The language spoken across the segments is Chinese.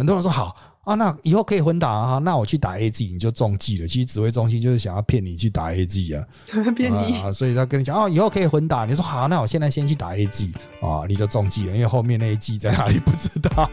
很多人说好啊，那以后可以混打啊，那我去打 A G 你就中计了。其实指挥中心就是想要骗你去打 A G 啊，骗你。啊，所以他跟你讲哦，以后可以混打。你说好，那我现在先去打 A G 啊，你就中计了，因为后面那一季在哪里不知道。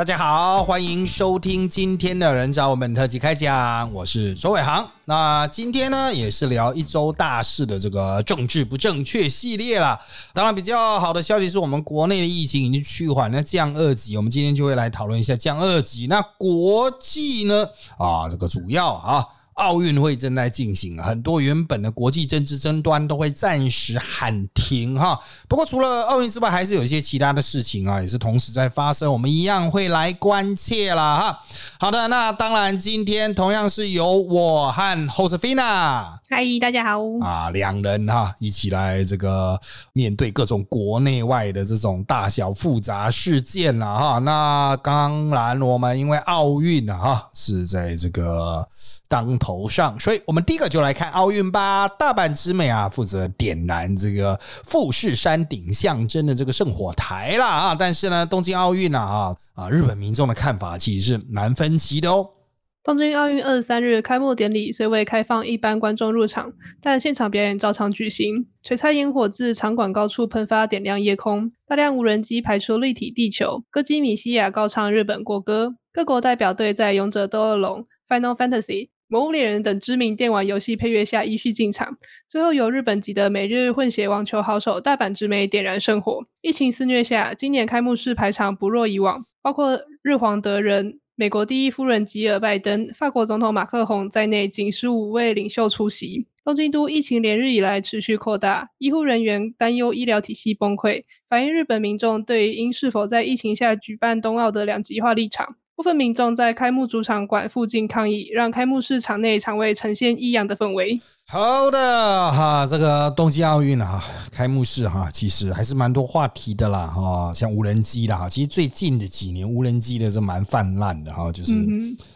大家好，欢迎收听今天的人找我们特辑开讲，我是周伟航。那今天呢，也是聊一周大事的这个政治不正确系列啦。当然，比较好的消息是我们国内的疫情已经趋缓，那降二级，我们今天就会来讨论一下降二级。那国际呢？啊，这个主要啊。奥运会正在进行，很多原本的国际政治争端都会暂时喊停哈。不过除了奥运之外，还是有一些其他的事情啊，也是同时在发生，我们一样会来关切啦哈。好的，那当然今天同样是由我和 Josefina，嗨，大家好啊，两人哈一起来这个面对各种国内外的这种大小复杂事件了哈。那当然，我们因为奥运啊哈是在这个。当头上，所以我们第一个就来看奥运吧。大阪之美啊，负责点燃这个富士山顶象征的这个圣火台啦啊。但是呢，东京奥运啊啊啊，日本民众的看法其实是蛮分歧的哦。东京奥运二十三日开幕典礼虽未开放一般观众入场，但现场表演照常举行。璀璨烟火自场馆高处喷发，点亮夜空。大量无人机排出立体地球。歌姬米西亚高唱日本国歌。各国代表队在勇者斗恶龙 Final Fantasy。《魔物猎人》等知名电玩游戏配乐下依序进场，最后由日本籍的每日混血网球好手大阪直美点燃圣火。疫情肆虐下，今年开幕式排场不若以往，包括日皇德仁、美国第一夫人吉尔拜登、法国总统马克宏在内，仅十五位领袖出席。东京都疫情连日以来持续扩大，医护人员担忧医疗体系崩溃，反映日本民众对应是否在疫情下举办冬奥的两极化立场。部分民众在开幕主场馆附近抗议，让开幕式场内场位呈现异样的氛围。好的哈，这个东京奥运啊，开幕式哈，其实还是蛮多话题的啦哈，像无人机啦哈，其实最近的几年无人机的是蛮泛滥的哈，就是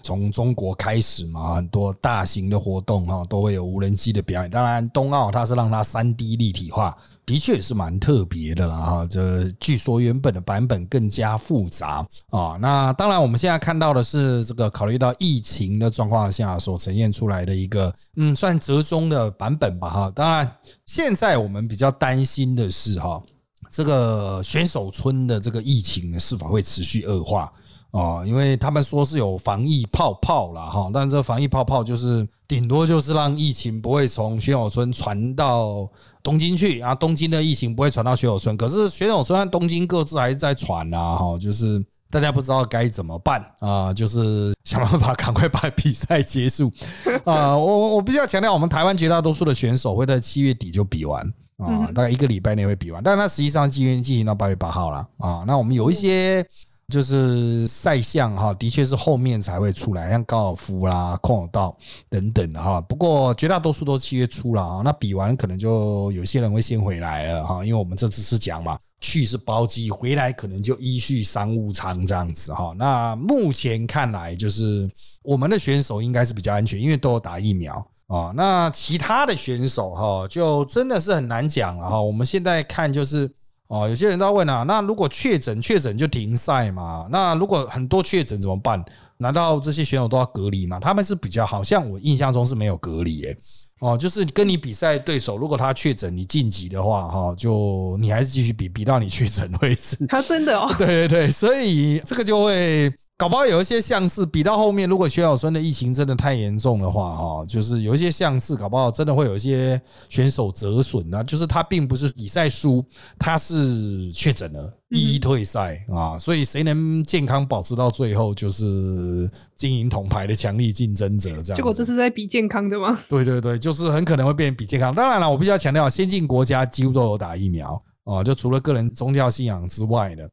从中国开始嘛，很多大型的活动哈都会有无人机的表演。当然，冬奥它是让它三 D 立体化。的确是蛮特别的啦哈，这据说原本的版本更加复杂啊。那当然，我们现在看到的是这个考虑到疫情的状况下所呈现出来的一个嗯，算折中的版本吧哈。当然，现在我们比较担心的是哈，这个选手村的这个疫情是否会持续恶化啊？因为他们说是有防疫泡泡了哈，但这防疫泡泡就是顶多就是让疫情不会从选手村传到。东京去啊，东京的疫情不会传到学友村，可是学友村和东京各自还是在传啊，哈，就是大家不知道该怎么办啊，就是想办法赶快把比赛结束 啊。我我必须要强调，我们台湾绝大多数的选手会在七月底就比完啊，大概一个礼拜内会比完，但是它实际上进行进行到八月八号了啊。那我们有一些。就是赛项哈，的确是后面才会出来，像高尔夫啦、空手道等等哈。不过绝大多数都七月初了啊。那比完可能就有些人会先回来了哈，因为我们这次是讲嘛，去是包机，回来可能就依序商务舱这样子哈。那目前看来，就是我们的选手应该是比较安全，因为都有打疫苗啊。那其他的选手哈，就真的是很难讲了哈。我们现在看就是。哦，有些人都要问啊，那如果确诊，确诊就停赛嘛？那如果很多确诊怎么办？难道这些选手都要隔离吗？他们是比较好像我印象中是没有隔离诶。哦，就是跟你比赛对手，如果他确诊，你晋级的话，哈，就你还是继续比，比到你确诊为止。他 真的哦？对对对，所以这个就会。搞不好有一些相似，比到后面，如果薛小春的疫情真的太严重的话，哈，就是有一些相似，搞不好真的会有一些选手折损啊。就是他并不是比赛输，他是确诊了，一一退赛啊。所以谁能健康保持到最后，就是金银铜牌的强力竞争者。这样，结果这是在比健康的吗？对对对，就是很可能会变成比健康。当然了，我必须要强调，先进国家几乎都有打疫苗啊，就除了个人宗教信仰之外的。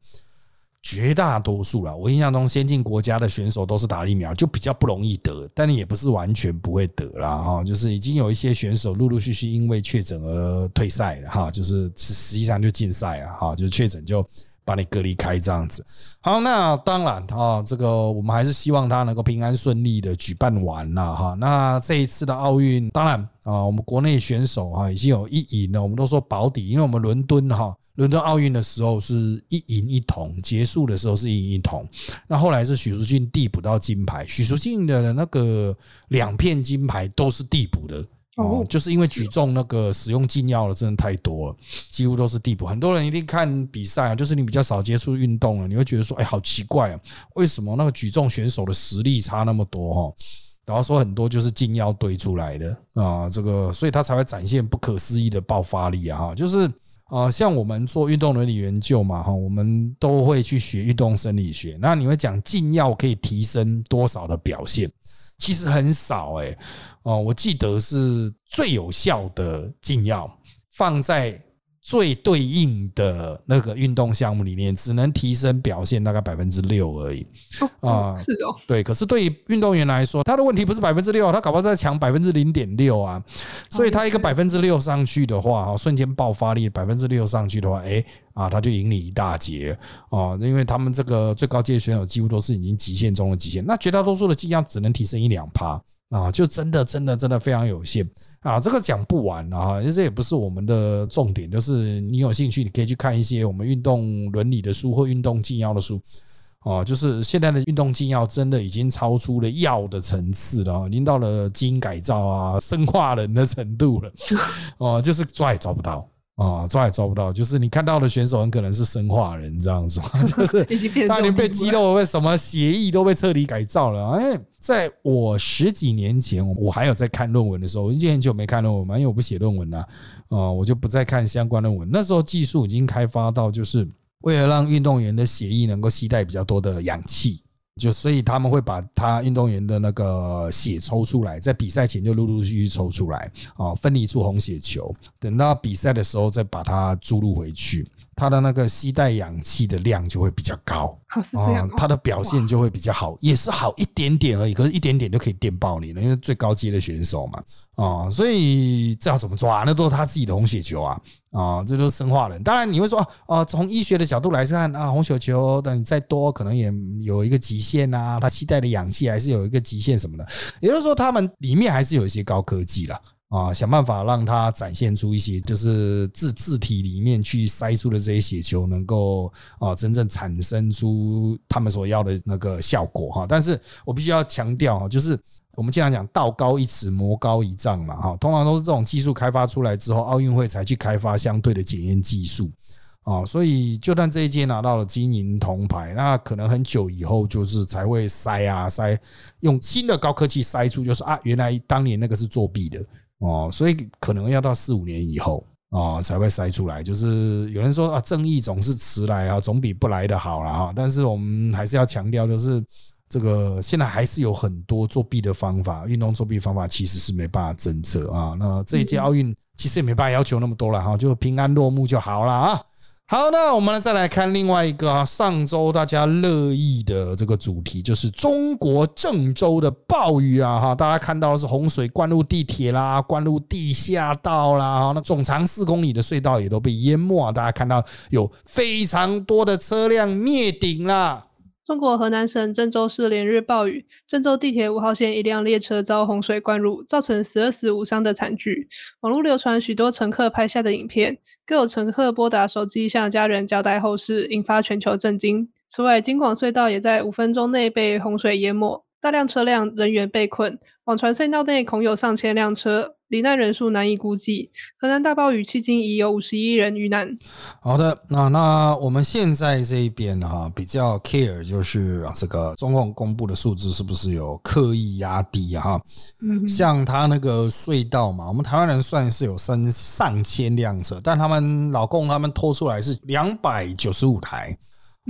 绝大多数啦，我印象中先进国家的选手都是打疫苗，就比较不容易得，但也不是完全不会得啦哈。就是已经有一些选手陆陆续续因为确诊而退赛了哈，就是实际上就禁赛了哈，就是确诊就把你隔离开这样子。好，那当然啊，这个我们还是希望他能够平安顺利的举办完了哈。那这一次的奥运，当然啊，我们国内选手啊已经有一赢了，我们都说保底，因为我们伦敦哈。伦敦奥运的时候是一银一铜，结束的时候是一银一铜。那后来是许淑净递补到金牌，许淑净的那个两片金牌都是递补的。哦，就是因为举重那个使用禁药的真的太多了，几乎都是递补。很多人一定看比赛啊，就是你比较少接触运动了，你会觉得说，哎，好奇怪啊，为什么那个举重选手的实力差那么多哈？然后说很多就是禁药堆出来的啊，这个所以他才会展现不可思议的爆发力啊！哈，就是啊，像我们做运动伦理研究嘛，哈，我们都会去学运动生理学。那你会讲禁药可以提升多少的表现？其实很少哎，哦，我记得是最有效的禁药放在最对应的那个运动项目里面，只能提升表现大概百分之六而已啊。是的，对。可是对于运动员来说，他的问题不是百分之六，他搞不好在抢百分之零点六啊。所以他一个百分之六上去的话，瞬间爆发力百分之六上去的话，哎。啊，他就赢你一大截哦，因为他们这个最高阶选手几乎都是已经极限中的极限，那绝大多数的剂量只能提升一两趴啊，就真的真的真的非常有限啊，这个讲不完啊，这也不是我们的重点，就是你有兴趣，你可以去看一些我们运动伦理的书或运动禁药的书哦，就是现在的运动禁药真的已经超出了药的层次了，已经到了基因改造啊、生化人的程度了 哦，就是抓也抓不到。啊，抓也抓不到，就是你看到的选手很可能是生化人这样子，就是他已经被肌肉、被什么协议都被彻底改造了。因为在我十几年前，我还有在看论文的时候，我已经很久没看论文嘛，因为我不写论文了，啊，我就不再看相关论文。那时候技术已经开发到，就是为了让运动员的血液能够携带比较多的氧气。就所以他们会把他运动员的那个血抽出来，在比赛前就陆陆续续抽出来，啊，分离出红血球，等到比赛的时候再把它注入回去。他的那个吸带氧气的量就会比较高，啊，他的表现就会比较好，也是好一点点而已，可是一点点就可以电爆你了，因为最高阶的选手嘛，啊，所以这要怎么抓？那都是他自己的红血球啊，啊，这都是生化人。当然你会说，啊，从医学的角度来看啊，红血球的你再多，可能也有一个极限啊，它期待的氧气还是有一个极限什么的，也就是说，他们里面还是有一些高科技了。啊，想办法让它展现出一些，就是自自体里面去筛出的这些血球，能够啊真正产生出他们所要的那个效果哈。但是我必须要强调哈，就是我们经常讲道高一尺，魔高一丈嘛哈。通常都是这种技术开发出来之后，奥运会才去开发相对的检验技术啊。所以就算这一届拿到了金银铜牌，那可能很久以后就是才会筛啊筛，用新的高科技筛出，就是啊，原来当年那个是作弊的。哦，所以可能要到四五年以后啊，才会筛出来。就是有人说啊，正义总是迟来啊，总比不来的好了哈。但是我们还是要强调，就是这个现在还是有很多作弊的方法，运动作弊方法其实是没办法侦测啊。那这一届奥运其实也没办法要求那么多了哈，就平安落幕就好了啊。好，那我们再来看另外一个啊，上周大家乐意的这个主题，就是中国郑州的暴雨啊，哈，大家看到的是洪水灌入地铁啦，灌入地下道啦，哈，那总长四公里的隧道也都被淹没啊，大家看到有非常多的车辆灭顶啦。中国河南省郑州市连日暴雨，郑州地铁五号线一辆列车遭洪水灌入，造成十二死五伤的惨剧。网络流传许多乘客拍下的影片，更有乘客拨打手机向家人交代后事，引发全球震惊。此外，京广隧道也在五分钟内被洪水淹没，大量车辆人员被困，网传隧道内恐有上千辆车。罹难人数难以估计。河南大暴雨迄今已有五十一人遇难。好的，那那我们现在这一边哈比较 care 就是这个中共公布的数字是不是有刻意压低哈？嗯，像他那个隧道嘛，我们台湾人算是有上上千辆车，但他们老共他们拖出来是两百九十五台，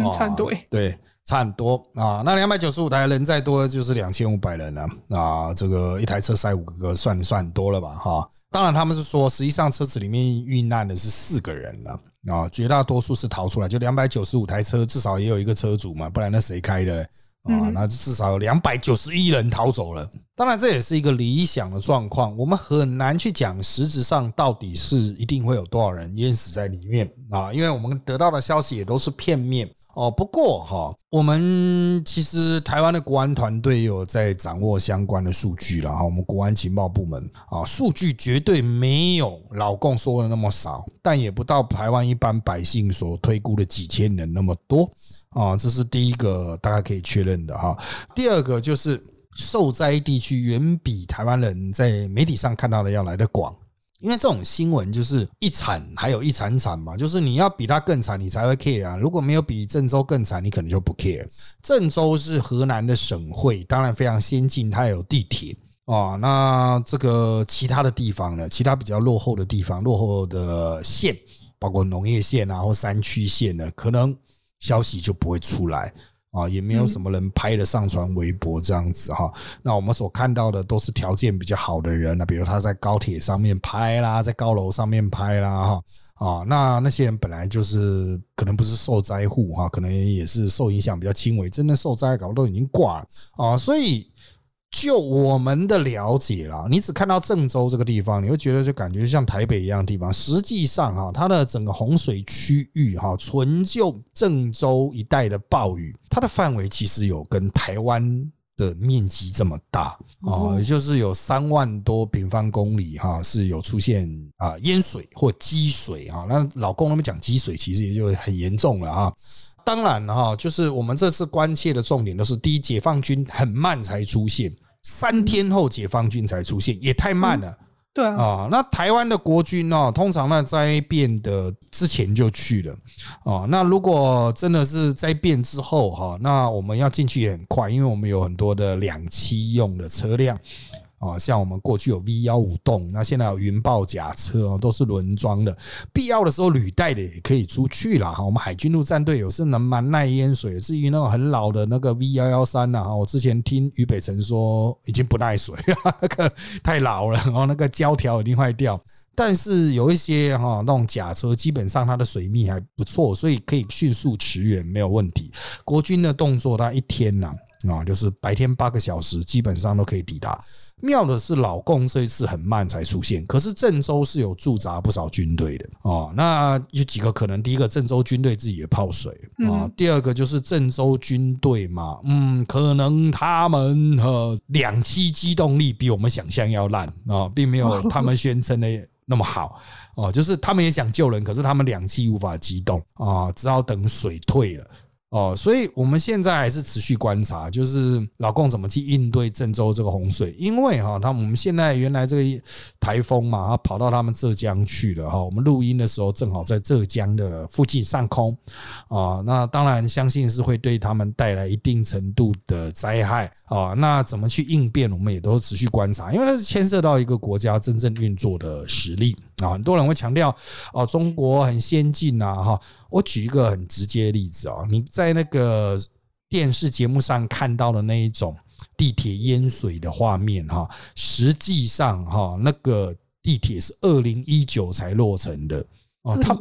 嗯差不多对。差很多啊！那两百九十五台人再多就是两千五百人了啊！这个一台车塞五个，算算很多了吧？哈！当然他们是说，实际上车子里面遇难的是四个人了啊！绝大多数是逃出来，就两百九十五台车，至少也有一个车主嘛，不然那谁开的啊？那至少有两百九十一人逃走了。当然这也是一个理想的状况，我们很难去讲实质上到底是一定会有多少人淹死在里面啊！因为我们得到的消息也都是片面。哦，不过哈，我们其实台湾的国安团队有在掌握相关的数据了哈。我们国安情报部门啊，数据绝对没有老共说的那么少，但也不到台湾一般百姓所推估的几千人那么多啊。这是第一个大家可以确认的哈。第二个就是受灾地区远比台湾人在媒体上看到的要来的广。因为这种新闻就是一惨还有一惨惨嘛，就是你要比它更惨，你才会 care 啊。如果没有比郑州更惨，你可能就不 care。郑州是河南的省会，当然非常先进，它有地铁啊。那这个其他的地方呢？其他比较落后的地方，落后的县，包括农业县啊或山区县呢，可能消息就不会出来。啊，也没有什么人拍了上传微博这样子哈。那我们所看到的都是条件比较好的人啊，比如他在高铁上面拍啦，在高楼上面拍啦哈。啊，那那些人本来就是可能不是受灾户哈，可能也是受影响比较轻微，真的受灾搞都已经挂了啊，所以。就我们的了解啦，你只看到郑州这个地方，你会觉得就感觉像台北一样的地方。实际上哈，它的整个洪水区域哈，纯就郑州一带的暴雨，它的范围其实有跟台湾的面积这么大啊，也就是有三万多平方公里哈，是有出现啊淹水或积水啊。那老公他们讲积水，其实也就很严重了啊。当然哈，就是我们这次关切的重点都是第一，解放军很慢才出现，三天后解放军才出现，也太慢了。对啊，那台湾的国军呢，通常呢灾变的之前就去了哦。那如果真的是灾变之后哈，那我们要进去也很快，因为我们有很多的两栖用的车辆。啊，像我们过去有 V 幺五栋，那现在有云豹甲车，都是轮装的。必要的时候履带的也可以出去了哈。我们海军陆战队有是能蛮耐淹水。至于那种很老的那个 V 幺幺三呐，我之前听俞北辰说已经不耐水了，那个太老了，然后那个胶条一定坏掉。但是有一些哈那种甲车，基本上它的水密还不错，所以可以迅速驰援没有问题。国军的动作，它一天呐啊，就是白天八个小时，基本上都可以抵达。妙的是，老共这一次很慢才出现，可是郑州是有驻扎不少军队的哦。那有几个可能，第一个，郑州军队自己也泡水啊；第二个就是郑州军队嘛，嗯，可能他们呃两栖机动力比我们想象要烂啊，并没有 他们宣称的那么好哦。就是他们也想救人，可是他们两栖无法机动啊，只好等水退了。哦，所以我们现在还是持续观察，就是老共怎么去应对郑州这个洪水，因为哈，他我们现在原来这个台风嘛，它跑到他们浙江去了哈，我们录音的时候正好在浙江的附近上空。啊，那当然相信是会对他们带来一定程度的灾害。啊，那怎么去应变，我们也都持续观察，因为它是牵涉到一个国家真正运作的实力啊，很多人会强调哦，中国很先进呐哈。我举一个很直接的例子啊，你在那个电视节目上看到的那一种地铁淹水的画面哈，实际上哈，那个地铁是二零一九才落成的哦，它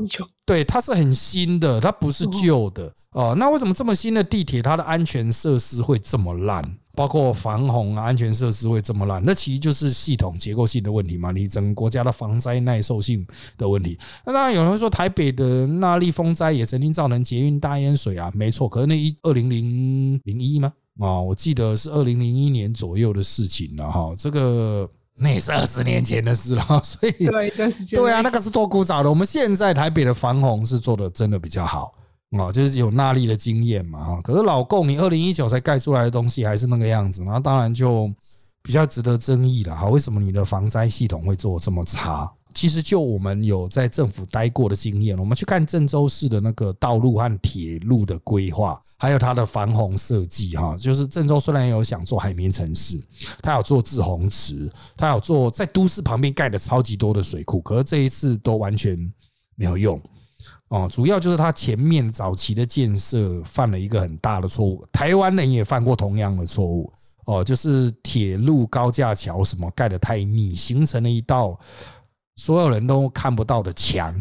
对它是很新的，它不是旧的哦。那为什么这么新的地铁，它的安全设施会这么烂？包括防洪啊，安全设施会这么烂，那其实就是系统结构性的问题嘛。你整个国家的防灾耐受性的问题。那当然有人说台北的那例风灾也曾经造成捷运大淹水啊，没错。可是那一二零零零一吗？啊，我记得是二零零一年左右的事情了哈。这个那也是二十年前的事了，所以对一段时间对啊，那个是多古早的。我们现在台北的防洪是做的真的比较好。哦，就是有纳力的经验嘛，哈。可是老共，你二零一九才盖出来的东西还是那个样子，那当然就比较值得争议了，哈。为什么你的防灾系统会做这么差？其实就我们有在政府待过的经验，我们去看郑州市的那个道路和铁路的规划，还有它的防洪设计，哈。就是郑州虽然有想做海绵城市，它有做滞洪池，它有做在都市旁边盖的超级多的水库，可是这一次都完全没有用。哦，主要就是他前面早期的建设犯了一个很大的错误，台湾人也犯过同样的错误。哦，就是铁路高架桥什么盖的太密，形成了一道所有人都看不到的墙，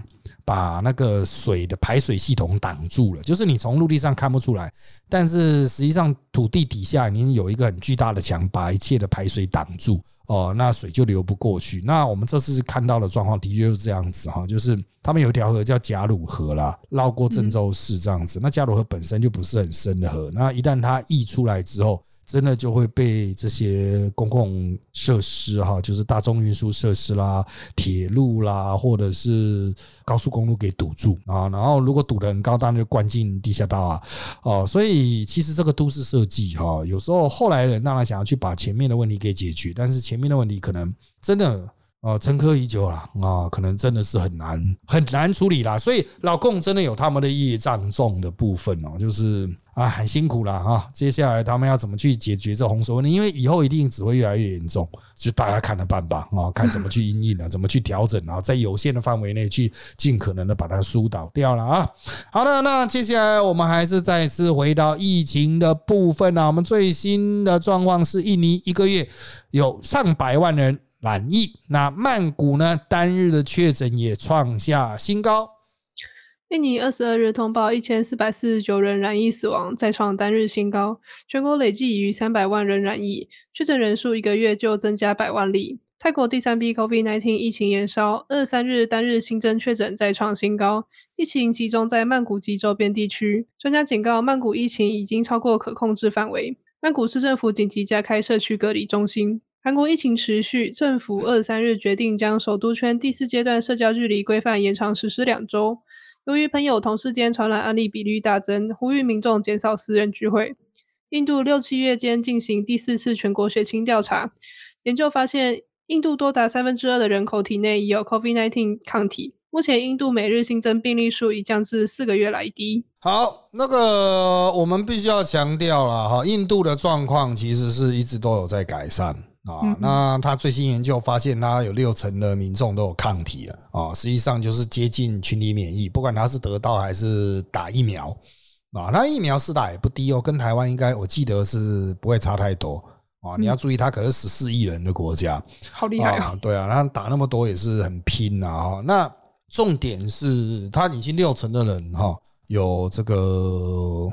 把那个水的排水系统挡住了。就是你从陆地上看不出来，但是实际上土地底下你有一个很巨大的墙，把一切的排水挡住。哦，那水就流不过去。那我们这次看到的状况的确是这样子哈，就是他们有一条河叫贾鲁河啦，绕过郑州市这样子。那贾鲁河本身就不是很深的河，那一旦它溢出来之后。真的就会被这些公共设施哈，就是大众运输设施啦、铁路啦，或者是高速公路给堵住啊。然后如果堵得很高，当然就灌进地下道啊。哦，所以其实这个都市设计哈，有时候后来人当然想要去把前面的问题给解决，但是前面的问题可能真的。哦，沉疴已久了啊，可能真的是很难很难处理啦。所以老共真的有他们的业障重的部分哦，就是啊很辛苦了啊。接下来他们要怎么去解决这洪水问题？因为以后一定只会越来越严重，就大家看着办吧啊，看怎么去应应啊，怎么去调整啊，在有限的范围内去尽可能的把它疏导掉了啊。好的，那接下来我们还是再次回到疫情的部分啊。我们最新的状况是，印尼一个月有上百万人。染疫，那曼谷呢？单日的确诊也创下新高。印尼二十二日通报一千四百四十九人染疫死亡，再创单日新高。全国累计已逾三百万人染疫，确诊人数一个月就增加百万例。泰国第三批 COVID-19 疫情延烧，二十三日单日新增确诊再创新高，疫情集中在曼谷及周边地区。专家警告，曼谷疫情已经超过可控制范围，曼谷市政府紧急加开社区隔离中心。韩国疫情持续，政府二十三日决定将首都圈第四阶段社交距离规范延长实施两周。由于朋友同事间传染案例比率大增，呼吁民众减少私人聚会。印度六七月间进行第四次全国血清调查，研究发现，印度多达三分之二的人口体内已有 COVID-19 抗体。目前，印度每日新增病例数已降至四个月来低。好，那个我们必须要强调了哈，印度的状况其实是一直都有在改善。啊，那他最新研究发现，他有六成的民众都有抗体了啊，实际上就是接近群体免疫，不管他是得到还是打疫苗啊，那疫苗是打也不低哦，跟台湾应该我记得是不会差太多啊。你要注意，他可是十四亿人的国家，好厉害啊！对啊，他打那么多也是很拼啊。那重点是他已经六成的人哈。有这个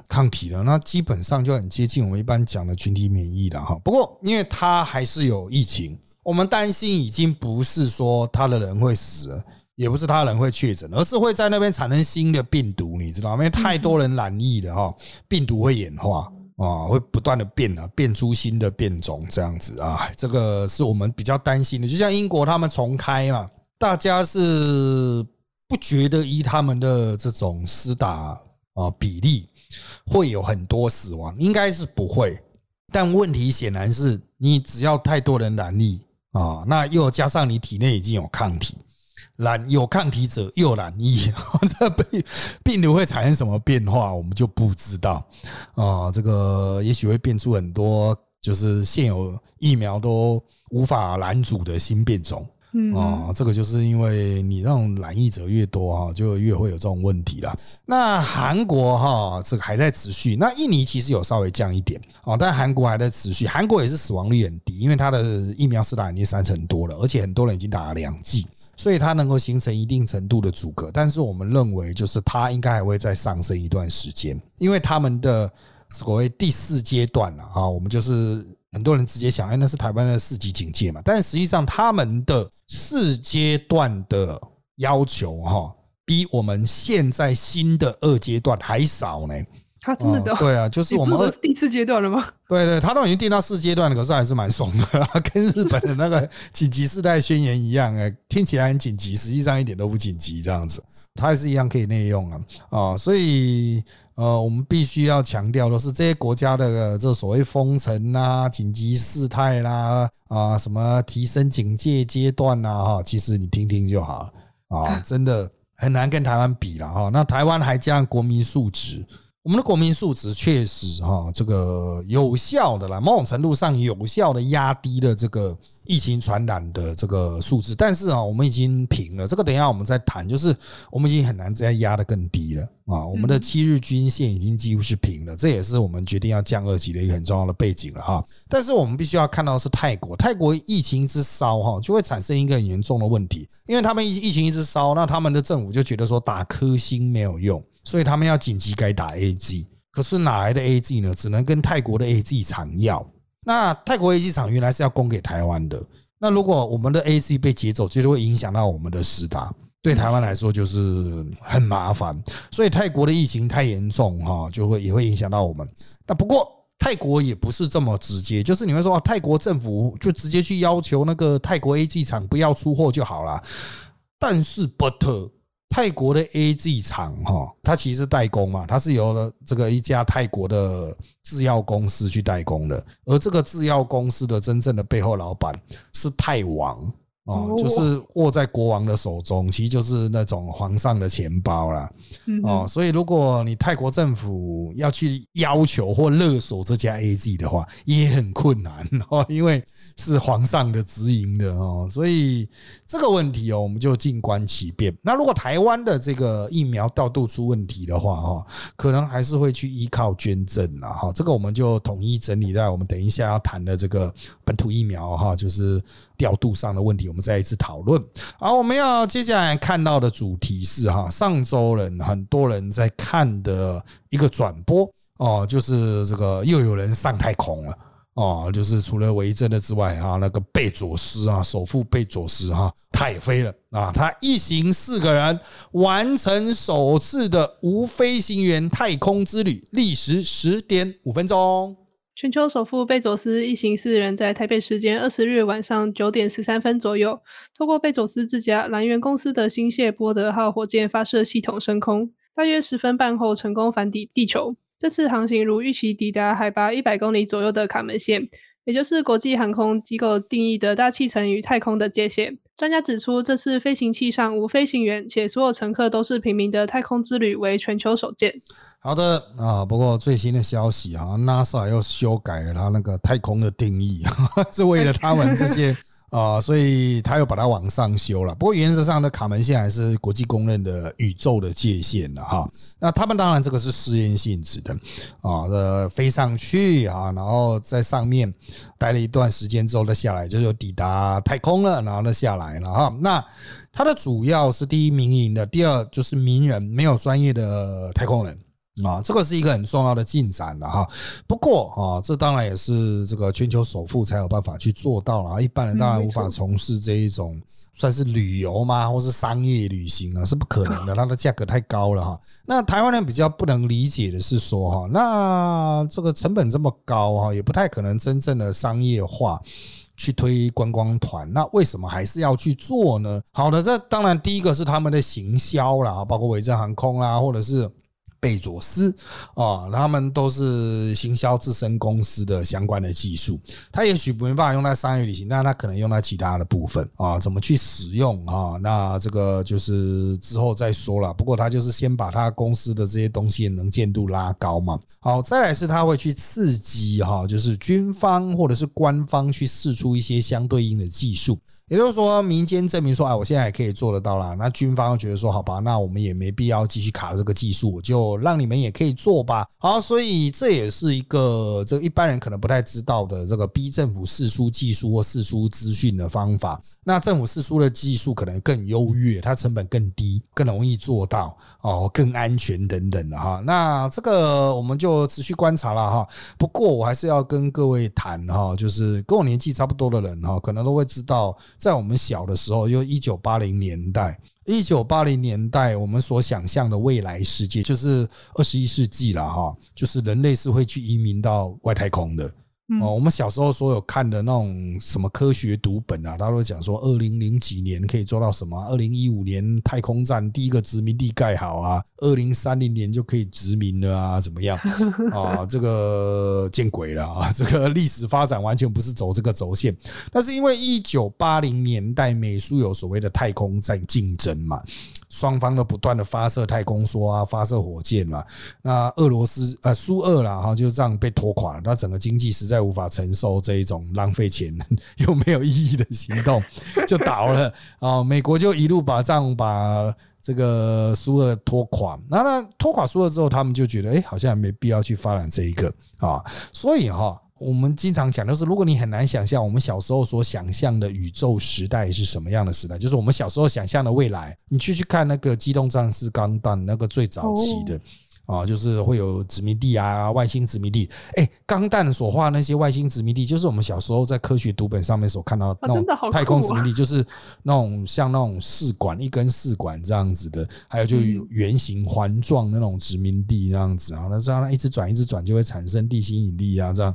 抗体了，那基本上就很接近我们一般讲的群体免疫了哈。不过，因为它还是有疫情，我们担心已经不是说他的人会死，也不是他人会确诊，而是会在那边产生新的病毒，你知道吗？因为太多人染疫了哈，病毒会演化啊，会不断的变啊，变出新的变种这样子啊，这个是我们比较担心的。就像英国他们重开嘛，大家是。不觉得依他们的这种施打啊比例会有很多死亡，应该是不会。但问题显然是你只要太多人染疫啊，那又加上你体内已经有抗体，染有抗体者又染疫，这病病毒会产生什么变化，我们就不知道啊。这个也许会变出很多，就是现有疫苗都无法拦阻的新变种。哦，这个就是因为你让染疫者越多哈，就越会有这种问题了。那韩国哈，这个还在持续。那印尼其实有稍微降一点哦，但韩国还在持续。韩国也是死亡率很低，因为它的疫苗是打已经三成多了，而且很多人已经打了两剂，所以它能够形成一定程度的阻隔。但是我们认为，就是它应该还会再上升一段时间，因为他们的所谓第四阶段了啊，我们就是。很多人直接想，哎，那是台湾的四级警戒嘛？但实际上，他们的四阶段的要求，哈，比我们现在新的二阶段还少呢。他真的对啊，就是我们第四阶段了吗？对对，他都已经定到四阶段了，可是还是蛮爽的，跟日本的那个紧急事态宣言一样，哎，听起来很紧急，实际上一点都不紧急，这样子，它还是一样可以内用啊，啊，所以。呃，我们必须要强调的是，这些国家的这所谓封城啦、紧急事态啦、啊什么提升警戒阶段呐，哈，其实你听听就好了啊，真的很难跟台湾比了哈。那台湾还加上国民素质。我们的国民素质确实哈，这个有效的啦，某种程度上有效的压低了这个疫情传染的这个数字。但是啊，我们已经平了，这个等一下我们再谈。就是我们已经很难再压得更低了啊，我们的七日均线已经几乎是平了，这也是我们决定要降二级的一个很重要的背景了哈。但是我们必须要看到是泰国，泰国疫情一直烧哈，就会产生一个很严重的问题，因为他们疫疫情一直烧，那他们的政府就觉得说打科兴没有用。所以他们要紧急改打 A G，可是哪来的 A G 呢？只能跟泰国的 A G 厂要。那泰国 A G 厂原来是要供给台湾的，那如果我们的 A G 被劫走，就是会影响到我们的实达，对台湾来说就是很麻烦。所以泰国的疫情太严重哈，就会也会影响到我们。但不过泰国也不是这么直接，就是你会说泰国政府就直接去要求那个泰国 A G 厂不要出货就好了。但是 But 泰国的 A G 厂哈，它其实是代工嘛，它是由了这个一家泰国的制药公司去代工的，而这个制药公司的真正的背后老板是泰王哦，就是握在国王的手中，其实就是那种皇上的钱包啦哦，所以如果你泰国政府要去要求或勒索这家 A G 的话，也很困难哦，因为。是皇上的直营的哦，所以这个问题哦，我们就静观其变。那如果台湾的这个疫苗调度出问题的话哈，可能还是会去依靠捐赠了哈。这个我们就统一整理在我们等一下要谈的这个本土疫苗哈，就是调度上的问题，我们再一次讨论。好，我们要接下来看到的主题是哈，上周人很多人在看的一个转播哦，就是这个又有人上太空了。哦，就是除了维珍的之外啊，那个贝佐斯啊，首富贝佐斯哈，他也飞了啊，他一行四个人完成首次的无飞行员太空之旅，历时十点五分钟。全球首富贝佐斯一行四人在台北时间二十日晚上九点十三分左右，透过贝佐斯自家蓝源公司的星谢波德号火箭发射系统升空，大约十分半后成功返抵地球。这次航行如预期抵达海拔一百公里左右的卡门线，也就是国际航空机构定义的大气层与太空的界限。专家指出，这次飞行器上无飞行员，且所有乘客都是平民的太空之旅为全球首见。好的啊，不过最新的消息啊，NASA 又修改了它那个太空的定义，是为了他们这些。啊，所以他又把它往上修了。不过原则上的卡门线还是国际公认的宇宙的界限了哈。那他们当然这个是试验性质的啊，呃，飞上去啊，然后在上面待了一段时间之后再下来，就抵达太空了，然后再下来了哈。那它的主要是第一民营的，第二就是名人，没有专业的太空人。啊，这个是一个很重要的进展了哈。不过啊，这当然也是这个全球首富才有办法去做到了，一般人当然无法从事这一种算是旅游嘛，或是商业旅行啊，是不可能的，它的价格太高了哈。那台湾人比较不能理解的是说哈，那这个成本这么高哈，也不太可能真正的商业化去推观光团，那为什么还是要去做呢？好的，这当然第一个是他们的行销啦，包括伟正航空啦，或者是。贝佐斯啊，他们都是行销自身公司的相关的技术，他也许没办法用在商业旅行，但他可能用在其他的部分啊，怎么去使用啊？那这个就是之后再说了。不过他就是先把他公司的这些东西能见度拉高嘛。好，再来是他会去刺激哈，就是军方或者是官方去试出一些相对应的技术。也就是说，民间证明说，哎，我现在也可以做得到啦。那军方觉得说，好吧，那我们也没必要继续卡这个技术，就让你们也可以做吧。好，所以这也是一个这个一般人可能不太知道的这个逼政府试出技术或试出资讯的方法。那政府释出的技术可能更优越，它成本更低，更容易做到哦，更安全等等的哈。那这个我们就持续观察了哈。不过我还是要跟各位谈哈，就是跟我年纪差不多的人哈，可能都会知道，在我们小的时候，就一九八零年代，一九八零年代我们所想象的未来世界，就是二十一世纪了哈，就是人类是会去移民到外太空的。哦，我们小时候所有看的那种什么科学读本啊，他都讲说二零零几年可以做到什么？二零一五年太空站第一个殖民地盖好啊，二零三零年就可以殖民了啊？怎么样？啊，这个见鬼了啊！这个历史发展完全不是走这个轴线。那是因为一九八零年代美苏有所谓的太空战竞争嘛。双方都不断的发射太空梭啊，发射火箭嘛。那俄罗斯呃苏俄啦哈，就这样被拖垮了。那整个经济实在无法承受这一种浪费钱 又没有意义的行动，就倒了啊。美国就一路把仗把这个苏俄拖垮。那那拖垮苏俄之后，他们就觉得哎，好像没必要去发展这一个啊。所以哈。我们经常讲，就是如果你很难想象我们小时候所想象的宇宙时代是什么样的时代，就是我们小时候想象的未来，你去去看那个《机动战士钢弹》那个最早期的啊，就是会有殖民地啊，外星殖民地。哎，钢弹所画那些外星殖民地，就是我们小时候在科学读本上面所看到的那种太空殖民地，就是那种像那种试管一根试管这样子的，还有就圆形环状那种殖民地这样子啊，那这样一直转一直转就会产生地心引力啊，这样。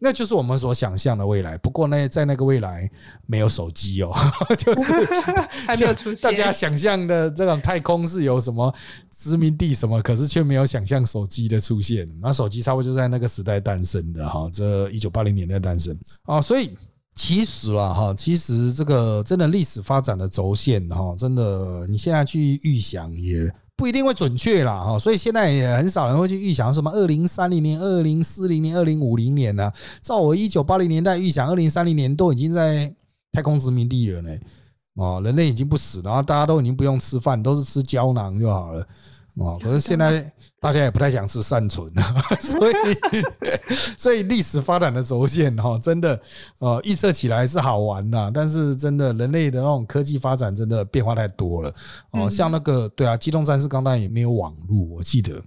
那就是我们所想象的未来，不过呢，在那个未来没有手机哦，就是 还没有出现。大家想象的这种太空是有什么殖民地什么，可是却没有想象手机的出现。那手机差不多就在那个时代诞生的哈，这一九八零年代诞生啊，所以其实啦哈，其实这个真的历史发展的轴线哈，真的你现在去预想也。不一定会准确啦，哈，所以现在也很少人会去预想什么二零三零年、二零四零年、二零五零年呢？照我一九八零年代预想，二零三零年都已经在太空殖民地了呢，哦，人类已经不死，然后大家都已经不用吃饭，都是吃胶囊就好了。哦，可是现在大家也不太想吃善存了，所以 所以历史发展的轴线哈，真的呃预测起来是好玩呐，但是真的人类的那种科技发展真的变化太多了哦，像那个对啊，机动战士钢弹也没有网络，我记得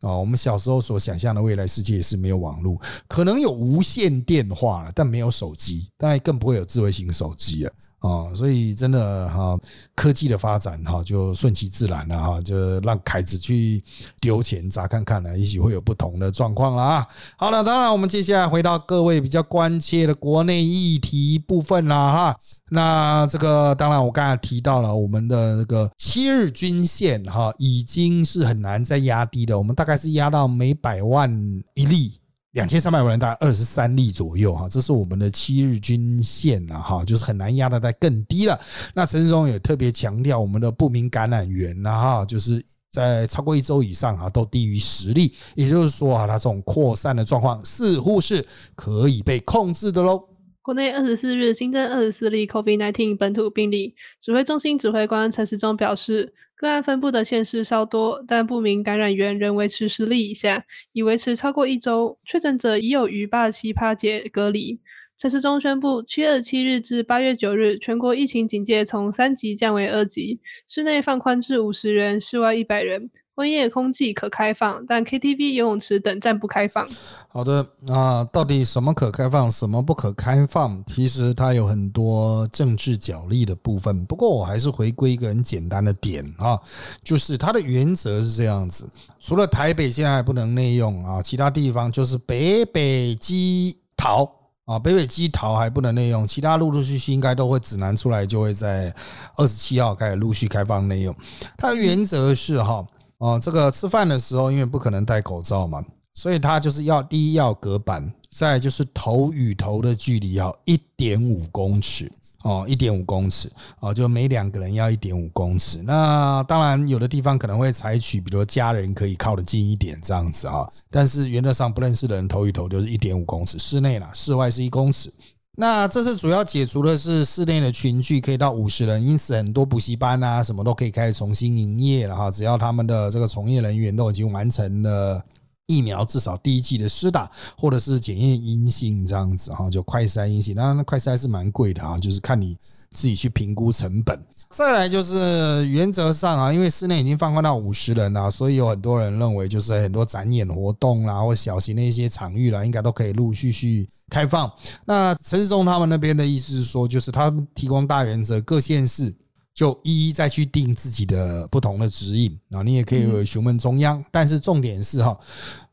哦，我们小时候所想象的未来世界也是没有网络，可能有无线电话了，但没有手机，当然更不会有智慧型手机了。啊，所以真的哈，科技的发展哈，就顺其自然了哈，就让凯子去丢钱砸看看呢，也许会有不同的状况了啊。好了，当然我们接下来回到各位比较关切的国内议题部分了哈。那这个当然我刚才提到了我们的那个七日均线哈，已经是很难再压低的，我们大概是压到每百万一例。两千三百万人，大概二十三例左右哈，这是我们的七日均线了哈，就是很难压得再更低了。那陈世忠也特别强调，我们的不明感染源呢哈，就是在超过一周以上啊，都低于十例，也就是说啊，它这种扩散的状况似乎是可以被控制的喽。国内二十四日新增二十四例 COVID-19 本土病例，指挥中心指挥官陈时中表示，个案分布的县市稍多，但不明感染源仍维持十例以下，已维持超过一周，确诊者已有逾八十七趴解隔离。陈时中宣布，七月七日至八月九日，全国疫情警戒从三级降为二级，室内放宽至五十人，室外一百人。温夜空气可开放，但 KTV、游泳池等暂不开放。好的，那到底什么可开放，什么不可开放？其实它有很多政治角力的部分。不过我还是回归一个很简单的点啊，就是它的原则是这样子：除了台北现在还不能内用啊，其他地方就是北北基桃啊，北北基桃还不能内用，其他陆陆续续应该都会指南出来，就会在二十七号开始陆续开放内用。它的原则是哈。哦，这个吃饭的时候，因为不可能戴口罩嘛，所以他就是要第一要隔板，再就是头与头的距离要一点五公尺哦，一点五公尺哦，就每两个人要一点五公尺。那当然，有的地方可能会采取，比如家人可以靠得近一点这样子啊，但是原则上不认识的人头与头就是一点五公尺，室内啦，室外是一公尺。那这次主要解除的是室内的群聚可以到五十人，因此很多补习班啊什么都可以开始重新营业了哈。只要他们的这个从业人员都已经完成了疫苗，至少第一剂的施打，或者是检验阴性这样子哈，就快筛阴性。那那快筛是蛮贵的啊，就是看你自己去评估成本。再来就是原则上啊，因为室内已经放宽到五十人了，所以有很多人认为就是很多展演活动啦，或小型的一些场域啦，应该都可以陆陆续续。开放，那陈世忠他们那边的意思是说，就是他们提供大原则，各县市就一一再去定自己的不同的指引啊。你也可以询问中央，但是重点是哈，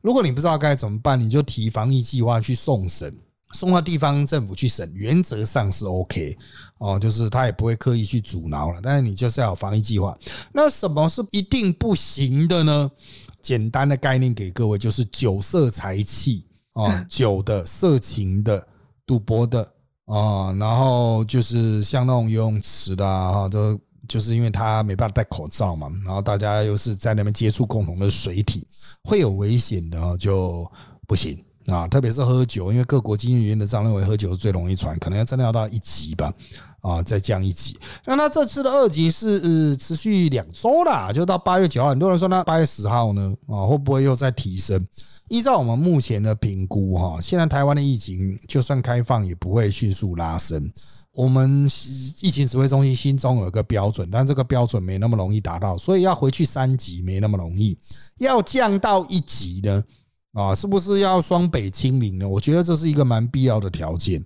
如果你不知道该怎么办，你就提防疫计划去送审，送到地方政府去审，原则上是 OK 哦，就是他也不会刻意去阻挠了。但是你就是要有防疫计划。那什么是一定不行的呢？简单的概念给各位，就是酒色财气。啊，酒的、色情的、赌博的啊，然后就是像那种游泳池的啊，都就是因为他没办法戴口罩嘛，然后大家又是在那边接触共同的水体，会有危险的就不行啊。特别是喝酒，因为各国经验员的这样认为，喝酒是最容易传，可能要真的要到一级吧，啊，再降一级。那他这次的二级是持续两周啦，就到八月九号。很多人说那八月十号呢，啊，会不会又再提升？依照我们目前的评估，哈，现在台湾的疫情就算开放也不会迅速拉升。我们疫情指挥中心心中有一个标准，但这个标准没那么容易达到，所以要回去三级没那么容易，要降到一级呢，啊，是不是要双北清零呢？我觉得这是一个蛮必要的条件。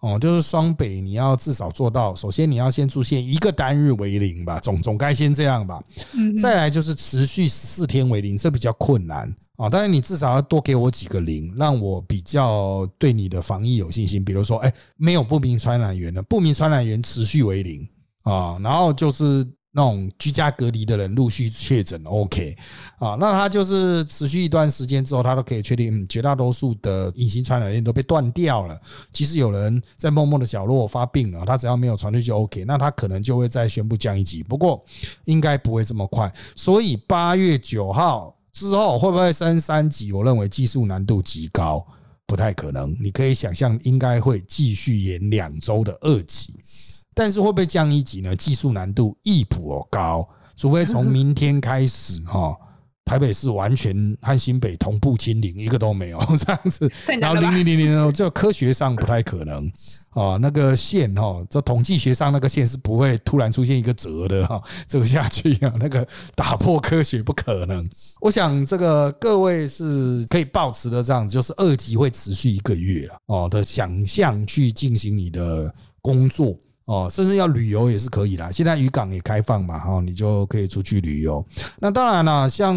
哦，就是双北，你要至少做到。首先，你要先出现一个单日为零吧，总总该先这样吧。嗯。再来就是持续十四天为零，这比较困难啊。但是你至少要多给我几个零，让我比较对你的防疫有信心。比如说，哎，没有不明传染源的，不明传染源持续为零啊。然后就是。那种居家隔离的人陆续确诊，OK 啊，那他就是持续一段时间之后，他都可以确定绝大多数的隐形传染链都被断掉了。即使有人在默默的角落发病了，他只要没有传出去就 OK，那他可能就会再宣布降一级。不过应该不会这么快，所以八月九号之后会不会升三级？我认为技术难度极高，不太可能。你可以想象，应该会继续演两周的二级。但是会不会降一级呢？技术难度亦颇高，除非从明天开始哈，台北市完全和新北同步清零，一个都没有 这样子，然后零零零零，这科学上不太可能啊。那个线哈，这统计学上那个线是不会突然出现一个折的哈，折 下去啊，那个打破科学不可能。我想这个各位是可以保持的这样子，就是二级会持续一个月了哦的想象去进行你的工作。哦，甚至要旅游也是可以啦。现在渔港也开放嘛，哈，你就可以出去旅游。那当然啦，像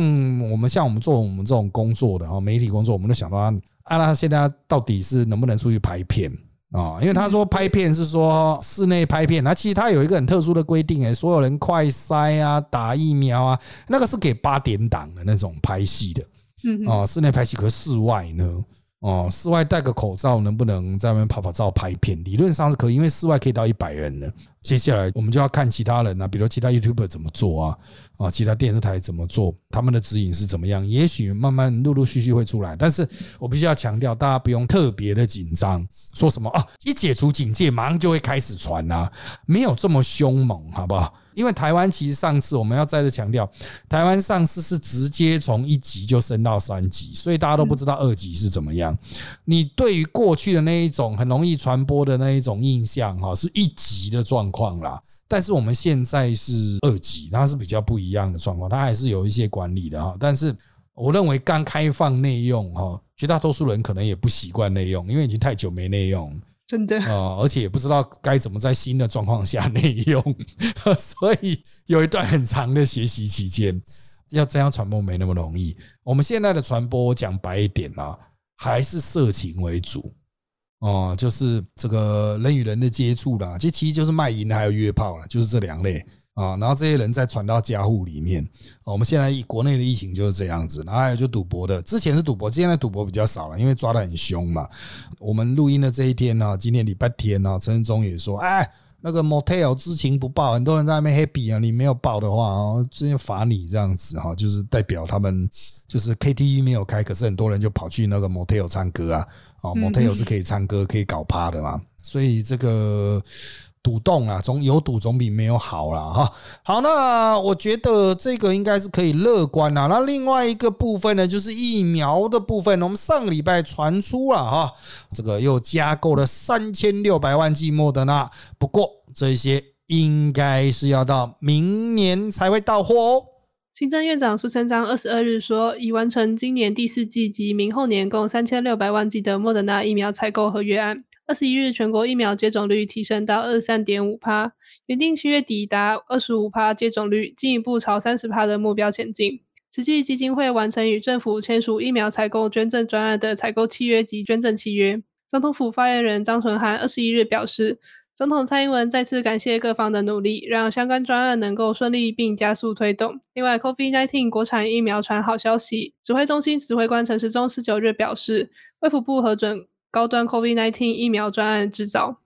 我们像我们做我们这种工作的哈，媒体工作，我们都想到啊，那现在到底是能不能出去拍片啊？因为他说拍片是说室内拍片，那其实他有一个很特殊的规定，哎，所有人快筛啊，打疫苗啊，那个是给八点档的那种拍戏的，嗯，哦，室内拍戏，可是室外呢？哦，室外戴个口罩能不能在外面拍拍照、拍片？理论上是可以，因为室外可以到一百人呢。接下来我们就要看其他人啊，比如其他 YouTuber 怎么做啊，啊，其他电视台怎么做，他们的指引是怎么样？也许慢慢陆陆续续会出来。但是我必须要强调，大家不用特别的紧张，说什么啊，一解除警戒马上就会开始传啊，没有这么凶猛，好不好？因为台湾其实上次我们要再次强调，台湾上次是直接从一级就升到三级，所以大家都不知道二级是怎么样。你对于过去的那一种很容易传播的那一种印象，哈，是一级的状况啦。但是我们现在是二级，它是比较不一样的状况，它还是有一些管理的哈。但是我认为刚开放内用哈，绝大多数人可能也不习惯内用，因为已经太久没内用。真的啊，而且也不知道该怎么在新的状况下内用，所以有一段很长的学习期间，要这样传播没那么容易。我们现在的传播讲白一点啊，还是色情为主哦，就是这个人与人的接触啦，这其实就是卖淫还有约炮了，就是这两类。啊，然后这些人再传到家户里面，我们现在国内的疫情就是这样子，然后还有就赌博的，之前是赌博，现在赌博比较少了，因为抓的很凶嘛。我们录音的这一天呢，今天礼拜天呢，陈振中也说，哎，那个 motel 知情不报，很多人在那边 happy 啊，你没有报的话啊，直接罚你这样子哈，就是代表他们就是 KTV 没有开，可是很多人就跑去那个 motel 唱歌啊，哦，motel 是可以唱歌可以搞趴的嘛，所以这个。赌洞啊，总有赌总比没有好了哈。好，那我觉得这个应该是可以乐观啊。那另外一个部分呢，就是疫苗的部分。我们上个礼拜传出了哈，这个又加购了三千六百万剂莫德纳，不过这些应该是要到明年才会到货哦。行政院长苏贞昌二十二日说，已完成今年第四季及明后年共三千六百万剂的莫德纳疫苗采购合约案。二十一日，全国疫苗接种率提升到二十三点五趴，原定七月底达二十五趴接种率，进一步朝三十趴的目标前进。慈济基金会完成与政府签署疫苗采购捐赠专案的采购契约及捐赠契约。总统府发言人张纯涵二十一日表示，总统蔡英文再次感谢各方的努力，让相关专案能够顺利并加速推动。另外，COVID-19 国产疫苗传好消息，指挥中心指挥官陈时中十九日表示，卫福部核准。高端 COVID-19 疫苗专案制造。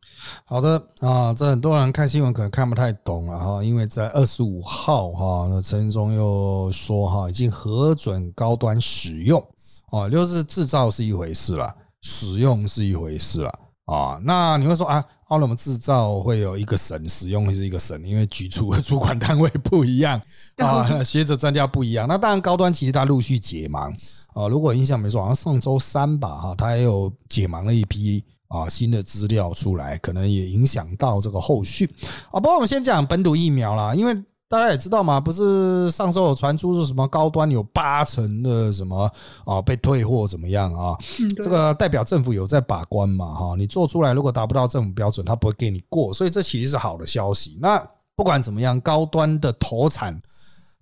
好的啊，这很多人看新闻可能看不太懂了哈，因为在二十五号哈，那陈忠又说哈，已经核准高端使用哦，就是制造是一回事了，使用是一回事了啊。那你会说啊，奥那么制造会有一个省，使用会是一个省，因为局处的主管单位不一样啊，学者专家不一样。那当然，高端其实它陆续解盲。啊，如果印象没错，好像上周三吧，哈，他也有解盲了一批啊新的资料出来，可能也影响到这个后续啊。不过我们先讲本土疫苗啦，因为大家也知道嘛，不是上周有传出是什么高端有八成的什么啊被退货怎么样啊？这个代表政府有在把关嘛哈？你做出来如果达不到政府标准，他不会给你过，所以这其实是好的消息。那不管怎么样，高端的投产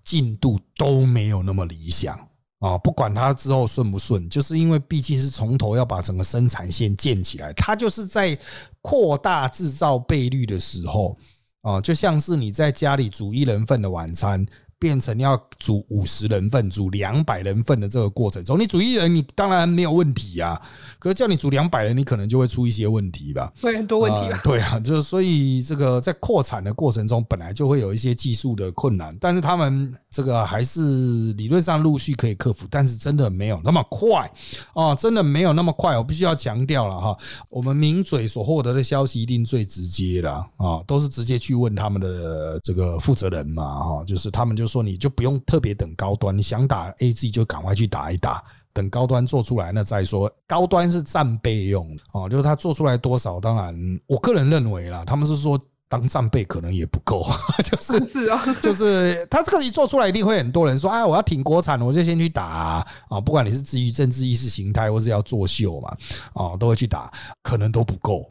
进度都没有那么理想。啊，不管它之后顺不顺，就是因为毕竟是从头要把整个生产线建起来，它就是在扩大制造倍率的时候，啊，就像是你在家里煮一人份的晚餐。变成要煮五十人份、煮两百人份的这个过程中，你煮一人，你当然没有问题呀。可是叫你煮两百人，你可能就会出一些问题吧？会很多问题啊。对啊，就是所以这个在扩产的过程中，本来就会有一些技术的困难，但是他们这个还是理论上陆续可以克服，但是真的没有那么快哦，真的没有那么快。我必须要强调了哈，我们名嘴所获得的消息一定最直接的啊，都是直接去问他们的这个负责人嘛哈，就是他们就。说你就不用特别等高端，你想打 A G 就赶快去打一打，等高端做出来那再说。高端是战备用哦，就是他做出来多少，当然我个人认为啦，他们是说当战备可能也不够，就是是啊，就是他这个一做出来，一定会很多人说，哎，我要挺国产，我就先去打啊，不管你是基于政治意识形态，或是要作秀嘛，哦，都会去打，可能都不够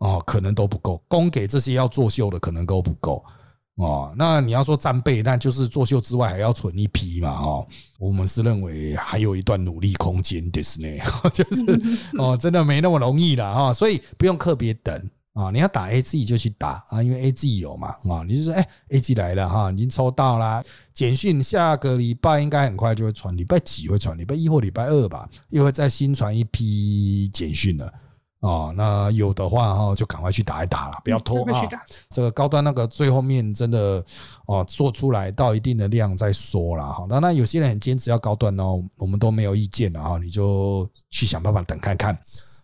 哦，可能都不够，供给这些要作秀的可能都不够。哦，那你要说战备，那就是作秀之外还要存一批嘛？哦，我们是认为还有一段努力空间的是呢，就是 哦，真的没那么容易了哈，所以不用特别等啊，你要打 A G 就去打啊，因为 A G 有嘛啊，你就说哎 A G 来了哈，已经抽到啦，简讯下个礼拜应该很快就会传，礼拜几会传？礼拜一或礼拜二吧，又会再新传一批简讯了。哦，那有的话哈，就赶快去打一打了，不要拖啊。这个高端那个最后面真的哦，做出来到一定的量再说了哈。那那有些人很坚持要高端哦，我们都没有意见的啊，你就去想办法等看看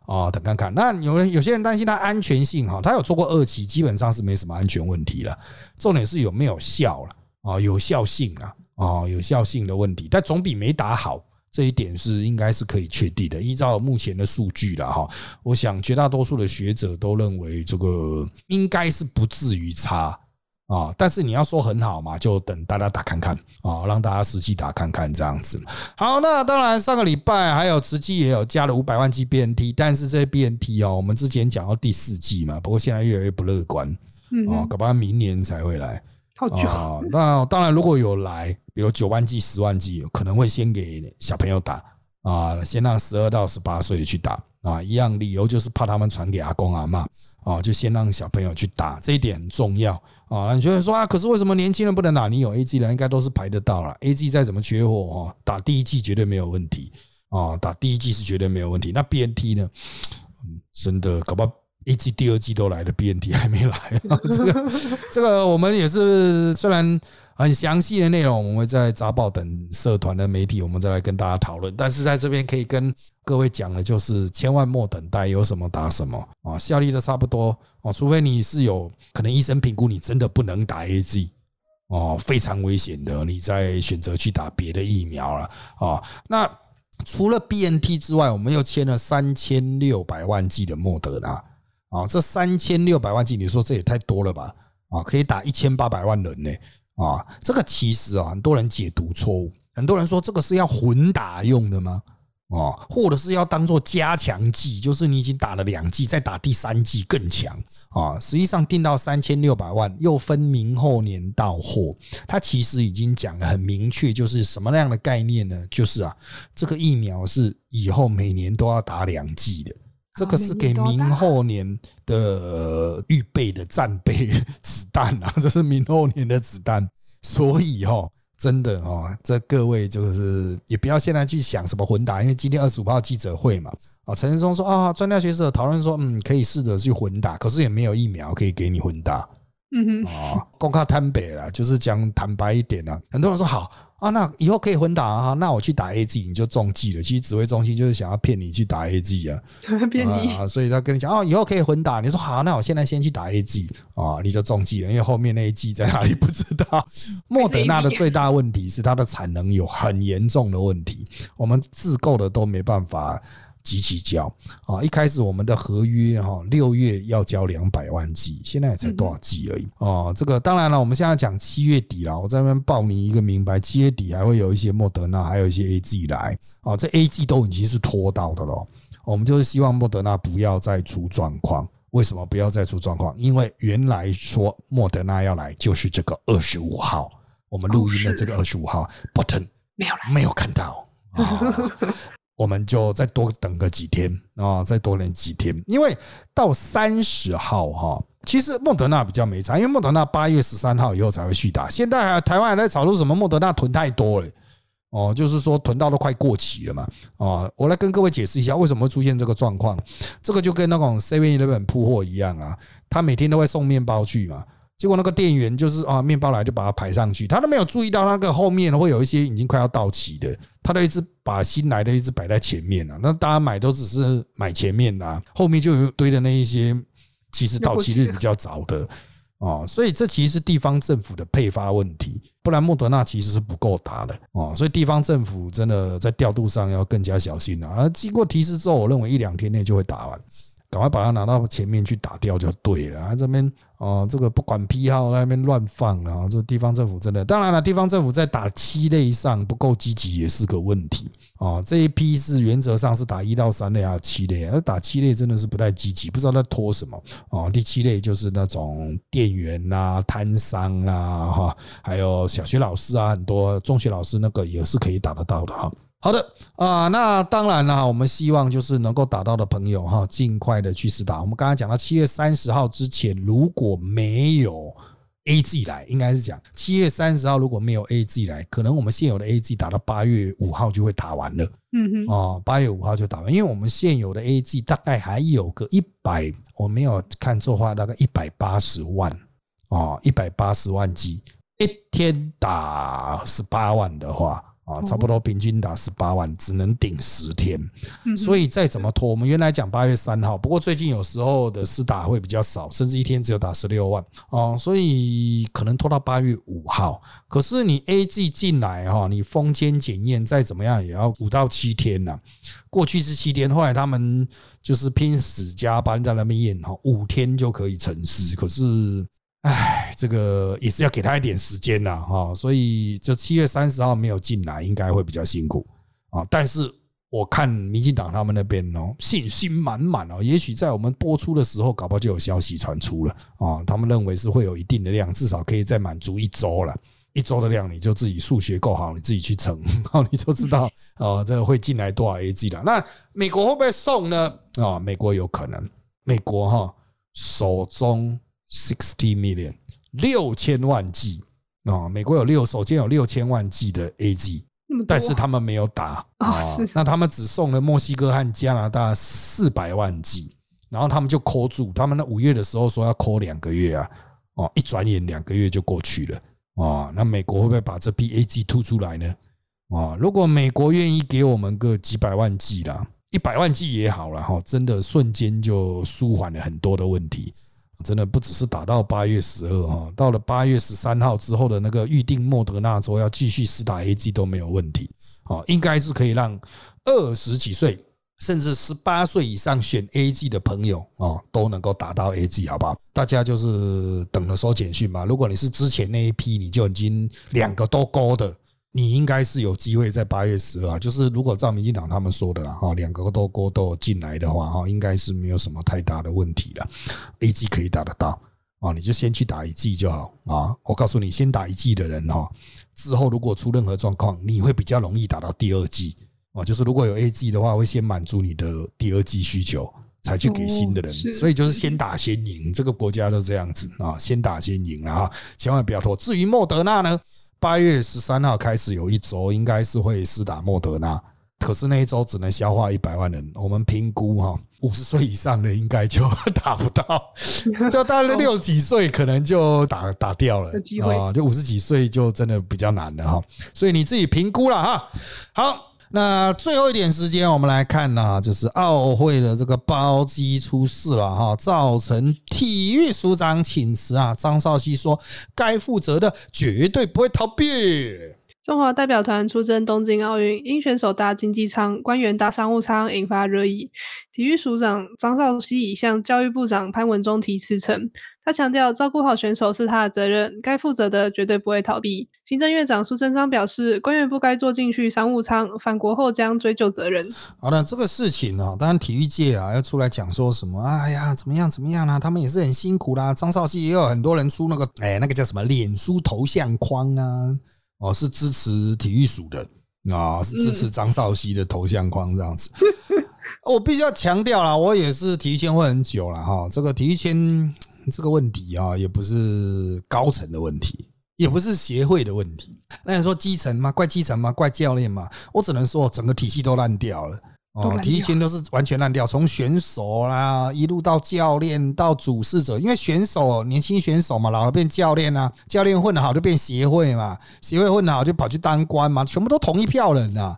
啊，等看看。那有有些人担心它安全性哈，他有做过二期，基本上是没什么安全问题了。重点是有没有效了啊，有效性啊，哦，有效性的问题，但总比没打好。这一点是应该是可以确定的，依照目前的数据了哈，我想绝大多数的学者都认为这个应该是不至于差啊，但是你要说很好嘛，就等大家打看看啊，让大家实际打看看这样子。好，那当然上个礼拜还有实际也有加了五百万 G BNT，但是这 BNT 哦，我们之前讲到第四季嘛，不过现在越来越不乐观啊，搞不好明年才会来。啊，那当然，如果有来，比如九万剂、十万剂，可能会先给小朋友打啊，先让十二到十八岁的去打啊，一样理由就是怕他们传给阿公阿妈啊，就先让小朋友去打，这一点很重要啊。你觉得说啊，可是为什么年轻人不能打？你有 A G 的，应该都是排得到了。A G 再怎么缺货哦，打第一季绝对没有问题啊，打第一季是绝对没有问题。那 B N T 呢？真的搞不。一季、第二季都来了，BNT 还没来。这个、这个，我们也是虽然很详细的内容，我们会在杂报等社团的媒体，我们再来跟大家讨论。但是在这边可以跟各位讲的，就是千万莫等待，有什么打什么啊，效力的差不多哦，除非你是有可能医生评估你真的不能打 AZ 哦，非常危险的，你再选择去打别的疫苗了啊。那除了 BNT 之外，我们又签了三千六百万剂的莫德纳。啊，这三千六百万剂，你说这也太多了吧？啊，可以打一千八百万人呢。啊，这个其实啊，很多人解读错误，很多人说这个是要混打用的吗？啊，或者是要当做加强剂，就是你已经打了两剂，再打第三剂更强啊。实际上定到三千六百万，又分明后年到货，它其实已经讲的很明确，就是什么样的概念呢？就是啊，这个疫苗是以后每年都要打两剂的。这个是给明后年的预备的战备 子弹啊，这是明后年的子弹，所以哈，真的哦，这各位就是也不要现在去想什么混打，因为今天二十五号记者会嘛，啊，陈仁松说啊，专家学者讨论说，嗯，可以试着去混打，可是也没有疫苗可以给你混打，嗯哼，啊，公开坦白了，就是讲坦白一点啊，很多人说好。啊，那以后可以混打啊！那我去打 A G，你就中计了。其实指挥中心就是想要骗你去打 A G 啊，骗你啊！所以他跟你讲哦，以后可以混打。你说好，那我现在先去打 A G 啊，你就中计了。因为后面那一季在哪里不知道。莫德纳的最大问题是它的产能有很严重的问题，我们自购的都没办法集齐交啊！一开始我们的合约哈，六月要交两百万剂，现在才多少剂而已哦。这个当然了，我们现在讲七月底了，我在那边报你一个明白，七月底还会有一些莫德纳，还有一些 A G 来啊，这 A G 都已经是拖到的了。我们就是希望莫德纳不要再出状况。为什么不要再出状况？因为原来说莫德纳要来就是这个二十五号，我们录音的这个二十五号，button 没有没有看到啊。我们就再多等个几天啊，再多等几天，因为到三十号哈，其实莫德纳比较没差，因为莫德纳八月十三号以后才会续打。现在台湾还在炒作什么莫德纳囤太多了哦，就是说囤到都快过期了嘛哦，我来跟各位解释一下为什么会出现这个状况。这个就跟那种 Seven Eleven 铺货一样啊，他每天都会送面包去嘛。结果那个店员就是啊，面包来就把它排上去，他都没有注意到那个后面会有一些已经快要到期的，他都一直把新来的一直摆在前面了。那大家买都只是买前面的，后面就有堆的那一些，其实到期日比较早的哦，所以这其实是地方政府的配发问题，不然莫德纳其实是不够打的哦，所以地方政府真的在调度上要更加小心了。而经过提示之后，我认为一两天内就会打完。赶快把它拿到前面去打掉就对了。啊，这边哦，这个不管批号那边乱放啊，这地方政府真的，当然了，地方政府在打七类上不够积极也是个问题哦。这一批是原则上是打一到三类还有七类，而打七类真的是不太积极，不知道在拖什么哦。第七类就是那种店员呐、摊商啦哈，还有小学老师啊，很多中学老师那个也是可以打得到的哈。好的啊，那当然了，我们希望就是能够打到的朋友哈，尽快的去试打。我们刚才讲到七月三十号之前如果没有 A G 来，应该是讲七月三十号如果没有 A G 来，可能我们现有的 A G 打到八月五号就会打完了。嗯哼，哦，八月五号就打完，因为我们现有的 A G 大概还有个一百，我没有看错话，大概一百八十万哦，一百八十万 G，一天打十八万的话。啊，差不多平均打十八万，只能顶十天，所以再怎么拖，我们原来讲八月三号，不过最近有时候的试打会比较少，甚至一天只有打十六万哦，所以可能拖到八月五号。可是你 A G 进来哈，你封签检验再怎么样也要五到七天呐。过去是七天，后来他们就是拼死加班在那边验哈，五天就可以成事。可是。唉，这个也是要给他一点时间呐，哈，所以就七月三十号没有进来，应该会比较辛苦啊。但是我看民进党他们那边哦，信心满满哦，也许在我们播出的时候，搞不好就有消息传出了啊。他们认为是会有一定的量，至少可以再满足一周了。一周的量，你就自己数学够好，你自己去乘，你就知道哦，这个会进来多少 A G 了。那美国会不会送呢？啊，美国有可能，美国哈手中。Sixty million，六千万剂啊！美国有六首先有六千万剂的 A G，但是他们没有打啊。那他们只送了墨西哥和加拿大四百万剂，然后他们就扣住。他们那五月的时候说要扣两个月啊，哦，一转眼两个月就过去了啊。那美国会不会把这批 A G 吐出来呢？啊，如果美国愿意给我们个几百万剂啦，一百万剂也好了哈，真的瞬间就舒缓了很多的问题。真的不只是打到八月十二哈，到了八月十三号之后的那个预定莫德纳州要继续试打 A G 都没有问题啊，应该是可以让二十几岁甚至十八岁以上选 A G 的朋友啊都能够打到 A G，好不好？大家就是等着收简讯吧。如果你是之前那一批，你就已经两个都勾的。你应该是有机会在八月十二，就是如果照民进党他们说的啦，哈，两个都勾都进来的话，哈，应该是没有什么太大的问题了。A G 可以打得到啊，你就先去打一剂就好啊。我告诉你，先打一剂的人哈，之后如果出任何状况，你会比较容易打到第二剂啊。就是如果有 A G 的话，会先满足你的第二剂需求，才去给新的人。所以就是先打先赢，这个国家都这样子啊，先打先赢啊，千万不要拖。至于莫德纳呢？八月十三号开始有一周，应该是会施打莫德纳，可是那一周只能消化一百万人。我们评估哈，五十岁以上的应该就打不到，就大概六几岁可能就打打掉了啊，就五十几岁就真的比较难了哈。所以你自己评估了哈。好。那最后一点时间，我们来看呢，就是奥会的这个包机出事了哈，造成体育署长请辞啊。张少熙说，该负责的绝对不会逃避。中华代表团出征东京奥运，因选手搭经济舱，官员搭商务舱，引发热议。体育署长张少熙已向教育部长潘文忠提辞呈，他强调照顾好选手是他的责任，该负责的绝对不会逃避。行政院长苏贞昌表示，官员不该坐进去商务舱，返国后将追究责任。好的，这个事情呢，当然体育界啊要出来讲说什么？哎呀，怎么样怎么样啊？他们也是很辛苦啦。张少熙也有很多人出那个，哎，那个叫什么脸书头像框啊。哦，是支持体育署的啊，是支持张少熙的头像框这样子。我必须要强调啦，我也是体育圈混很久了哈。这个体育圈这个问题啊，也不是高层的问题，也不是协会的问题。那你说基层吗？怪基层吗？怪教练吗？我只能说，整个体系都烂掉了。哦，体育圈都是完全烂掉，从选手啦一路到教练到主事者，因为选手年轻选手嘛，老了变教练啊，教练混得好就变协会嘛，协会混得好就跑去当官嘛，全部都同一票人呐。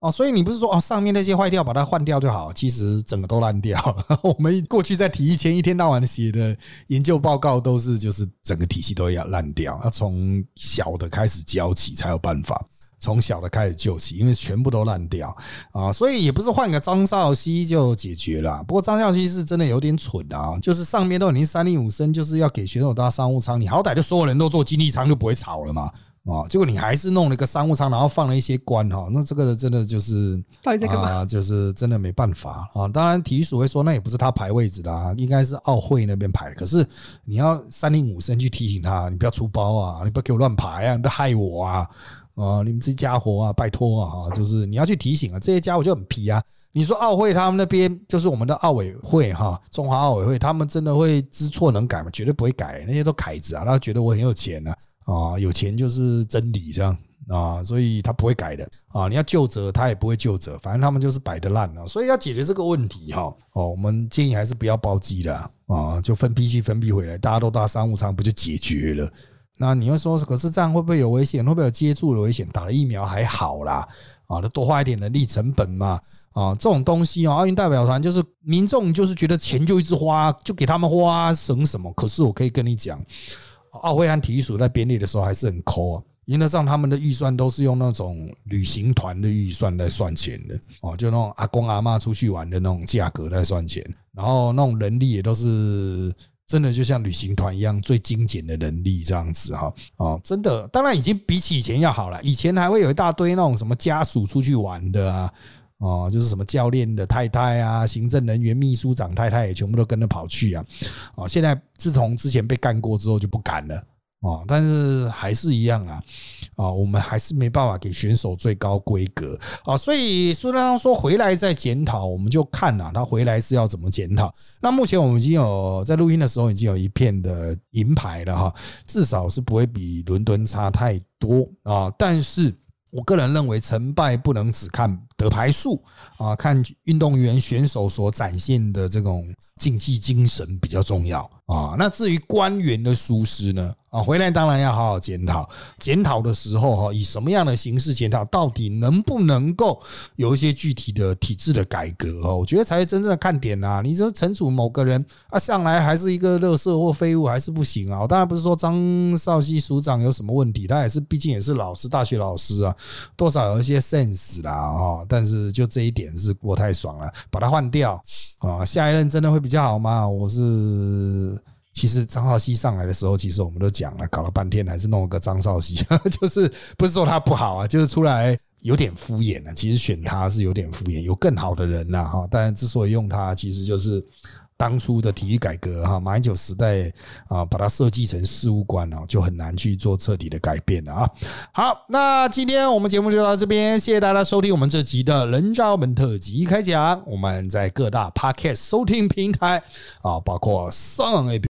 哦，所以你不是说哦上面那些坏掉把它换掉就好，其实整个都烂掉。我们过去在体育圈一天到晚写的研究报告都是就是整个体系都要烂掉，要从小的开始教起才有办法。从小的开始救起，因为全部都烂掉啊，所以也不是换个张少熙就解决了。不过张少熙是真的有点蠢啊，就是上面都已经三令五申，就是要给选手搭商务舱，你好歹就所有人都坐经济舱就不会吵了嘛啊！结果你还是弄了一个商务舱，然后放了一些官哈，那这个真的就是啊，就是真的没办法啊。当然体育署会说那也不是他排位置的，应该是奥会那边排。可是你要三令五申去提醒他，你不要出包啊，你不要给我乱排啊，你不要害我啊。啊，你们这家伙啊，拜托啊，就是你要去提醒啊，这些家伙就很皮啊。你说奥会他们那边就是我们的奥委会哈，中华奥委会，他们真的会知错能改吗？绝对不会改，那些都凯子啊，他觉得我很有钱呢啊，有钱就是真理这样啊，所以他不会改的啊。你要就责，他也不会就责，反正他们就是摆的烂啊。所以要解决这个问题哈，哦，我们建议还是不要包机的啊，就分批去分批回来，大家都搭商务舱不就解决了？那你会说，可是这样会不会有危险？会不会有接触的危险？打了疫苗还好啦，啊，那多花一点人力成本嘛，啊，这种东西啊，奥运代表团就是民众就是觉得钱就一直花，就给他们花，省什么？可是我可以跟你讲，奥会和体育署在编列的时候还是很抠啊，原则上他们的预算都是用那种旅行团的预算来算钱的，哦，就那种阿公阿妈出去玩的那种价格来算钱，然后那种人力也都是。真的就像旅行团一样，最精简的人力这样子哈哦，真的，当然已经比起以前要好了。以前还会有一大堆那种什么家属出去玩的啊，哦，就是什么教练的太太啊，行政人员、秘书长太太也全部都跟着跑去啊，哦，现在自从之前被干过之后就不敢了。哦，但是还是一样啊，啊，我们还是没办法给选手最高规格啊，所以苏丹说回来再检讨，我们就看啊，他回来是要怎么检讨。那目前我们已经有在录音的时候已经有一片的银牌了哈，至少是不会比伦敦差太多啊。但是我个人认为，成败不能只看得牌数啊，看运动员选手所展现的这种竞技精神比较重要啊。那至于官员的疏失呢？啊，回来当然要好好检讨。检讨的时候，哈，以什么样的形式检讨？到底能不能够有一些具体的体制的改革？哦，我觉得才是真正的看点啊！你说惩处某个人啊，上来还是一个垃圾或废物，还是不行啊！当然不是说张少熙署长有什么问题，他也是，毕竟也是老师，大学老师啊，多少有一些 sense 啦，哈。但是就这一点是过太爽了，把他换掉啊！下一任真的会较好吗？我是。其实张少熙上来的时候，其实我们都讲了，搞了半天还是弄了个张少熙，就是不是说他不好啊，就是出来有点敷衍了。其实选他是有点敷衍，有更好的人了哈。但之所以用他，其实就是。当初的体育改革哈，马英九时代啊，把它设计成事务官哦，就很难去做彻底的改变了啊。好，那今天我们节目就到这边，谢谢大家收听我们这集的人渣们特辑开讲。我们在各大 podcast 收听平台啊，包括上 A P